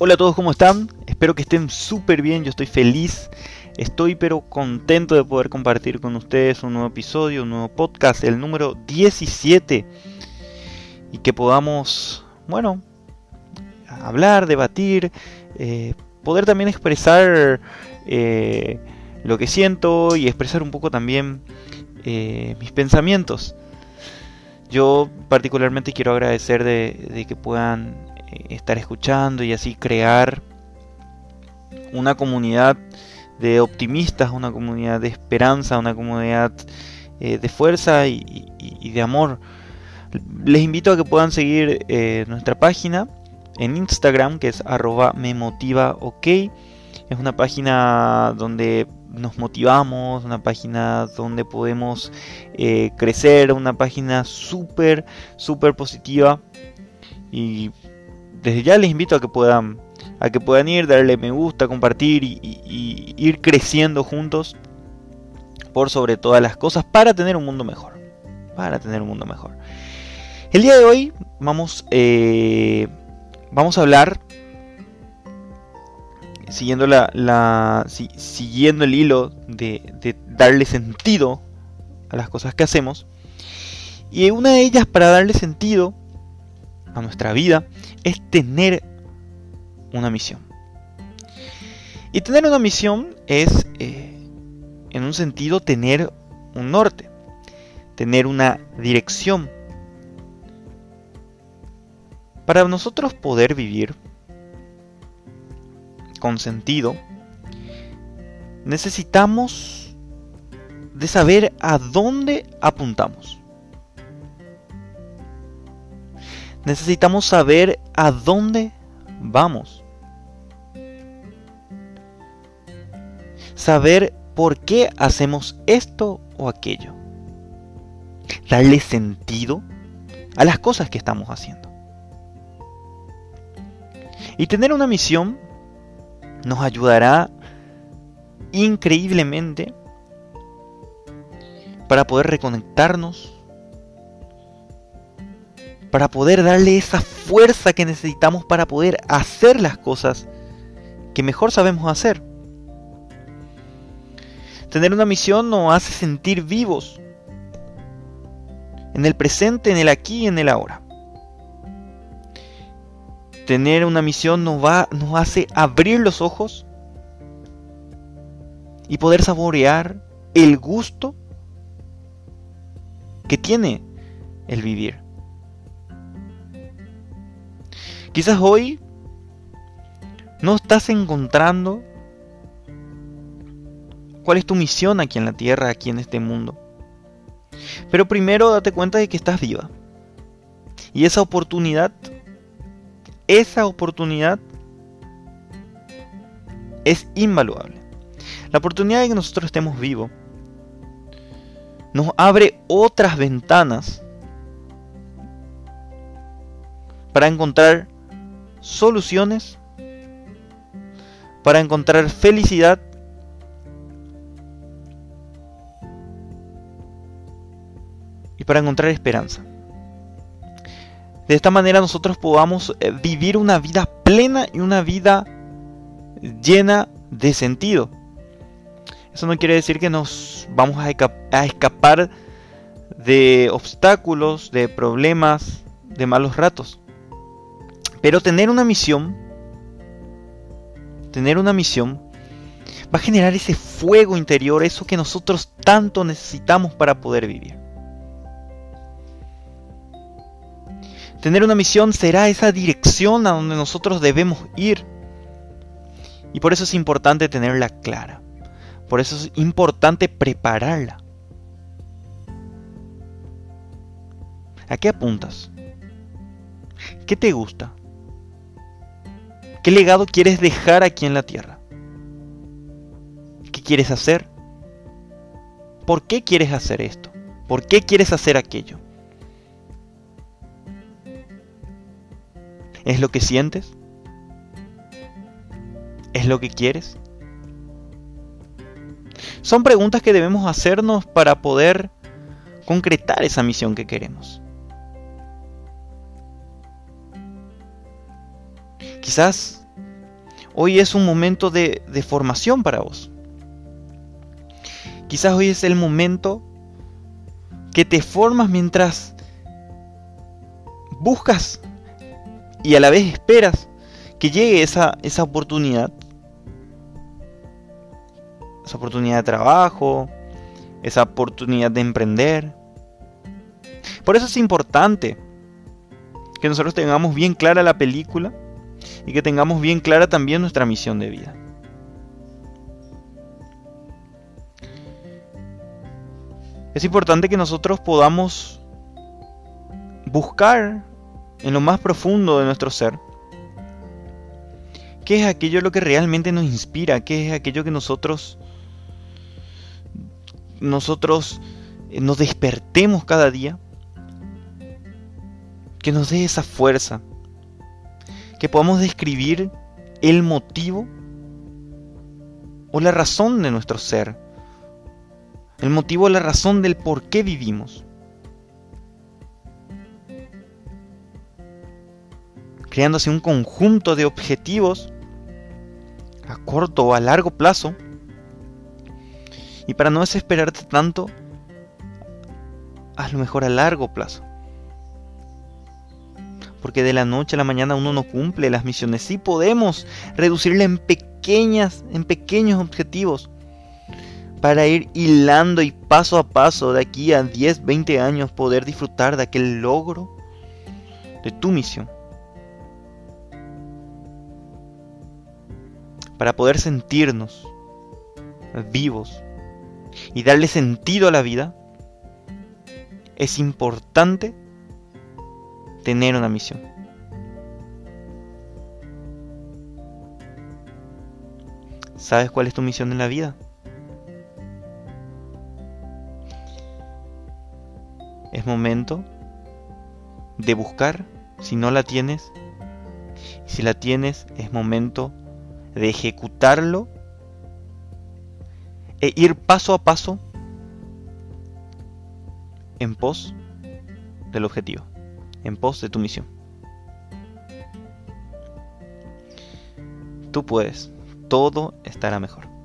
Hola a todos, ¿cómo están? Espero que estén súper bien, yo estoy feliz, estoy pero contento de poder compartir con ustedes un nuevo episodio, un nuevo podcast, el número 17, y que podamos, bueno, hablar, debatir, eh, poder también expresar eh, lo que siento y expresar un poco también eh, mis pensamientos. Yo particularmente quiero agradecer de que puedan estar escuchando y así crear una comunidad de optimistas, una comunidad de esperanza, una comunidad eh, de fuerza y, de amor. Les invito a que puedan seguir eh, nuestra página en Instagram que es arroba me motiva ok. Es una página donde nos motivamos, una página donde podemos eh, crecer, una página súper, súper positiva. Y desde ya les invito a que puedan a que puedan ir, darle me gusta, compartir y, ir creciendo juntos por sobre todas las cosas para tener un mundo mejor. Para tener un mundo mejor. El día de hoy vamos, eh, vamos a hablar, siguiendo, la, siguiendo el hilo de darle sentido a las cosas que hacemos. Y una de ellas para darle sentido a nuestra vida es tener una misión. Y tener una misión es, eh, en un sentido, tener un norte, tener una dirección. Para nosotros poder vivir con sentido, necesitamos de saber a dónde apuntamos. Necesitamos saber a dónde vamos. Saber por qué hacemos esto o aquello. Darle sentido a las cosas que estamos haciendo. Y tener una misión nos ayudará increíblemente para poder reconectarnos para poder darle esa fuerza que necesitamos para poder hacer las cosas que mejor sabemos hacer. Tener una misión nos hace sentir vivos, en el presente, en el aquí y en el ahora. Tener una misión nos, va, nos hace abrir los ojos y poder saborear el gusto que tiene el vivir. Quizás hoy no estás encontrando cuál es tu misión aquí en la tierra, aquí en este mundo. Pero primero date cuenta de que estás viva. Y esa oportunidad, esa oportunidad es invaluable. La oportunidad de que nosotros estemos vivos nos abre otras ventanas para encontrar soluciones para encontrar felicidad y para encontrar esperanza. De esta manera nosotros podamos eh, vivir una vida plena y una vida llena de sentido. Eso no quiere decir que nos vamos a, escapar de obstáculos, de problemas, de malos ratos. Pero tener una misión, tener una misión, va a generar ese fuego interior, eso que nosotros tanto necesitamos para poder vivir. Tener una misión será esa dirección a donde nosotros debemos ir. Y por eso es importante tenerla clara. Por eso es importante prepararla. ¿A qué apuntas? ¿Qué te gusta? ¿Qué legado quieres dejar aquí en la tierra? ¿Qué quieres hacer? ¿Por qué quieres hacer esto? ¿Por qué quieres hacer aquello? ¿Es lo que sientes? ¿Es lo que quieres? Son preguntas que debemos hacernos para poder concretar esa misión que queremos. Quizás Hoy es un momento de, de formación para vos. Quizás hoy es el momento que te formas mientras buscas y a la vez esperas que llegue esa, esa oportunidad. Esa oportunidad de trabajo, esa oportunidad de emprender. Por eso es importante que nosotros tengamos bien clara la película y que tengamos bien clara también nuestra misión de vida. Es importante que nosotros podamos buscar en lo más profundo de nuestro ser qué es aquello lo que realmente nos inspira, qué es aquello que nosotros nosotros eh, nos despertemos cada día, que nos dé esa fuerza, que podamos describir el motivo o la razón de nuestro ser, el motivo o la razón del por qué vivimos. Creándose un conjunto de objetivos a corto o a largo plazo. Y para no desesperarte tanto, lo mejor a largo plazo. Porque de la noche a la mañana uno no cumple las misiones. Sí podemos reducirla en pequeñas, en pequeños objetivos. Para ir hilando y paso a paso de aquí a 10, 20 años poder disfrutar de aquel logro de tu misión. Para poder sentirnos vivos y darle sentido a la vida, es importante tener una misión. ¿Sabes cuál es tu misión en la vida? Es momento de buscar si no la tienes. Si la tienes, es momento de ejecutarlo e ir paso a paso en pos del objetivo, en pos de tu misión. Tú puedes, todo estará mejor.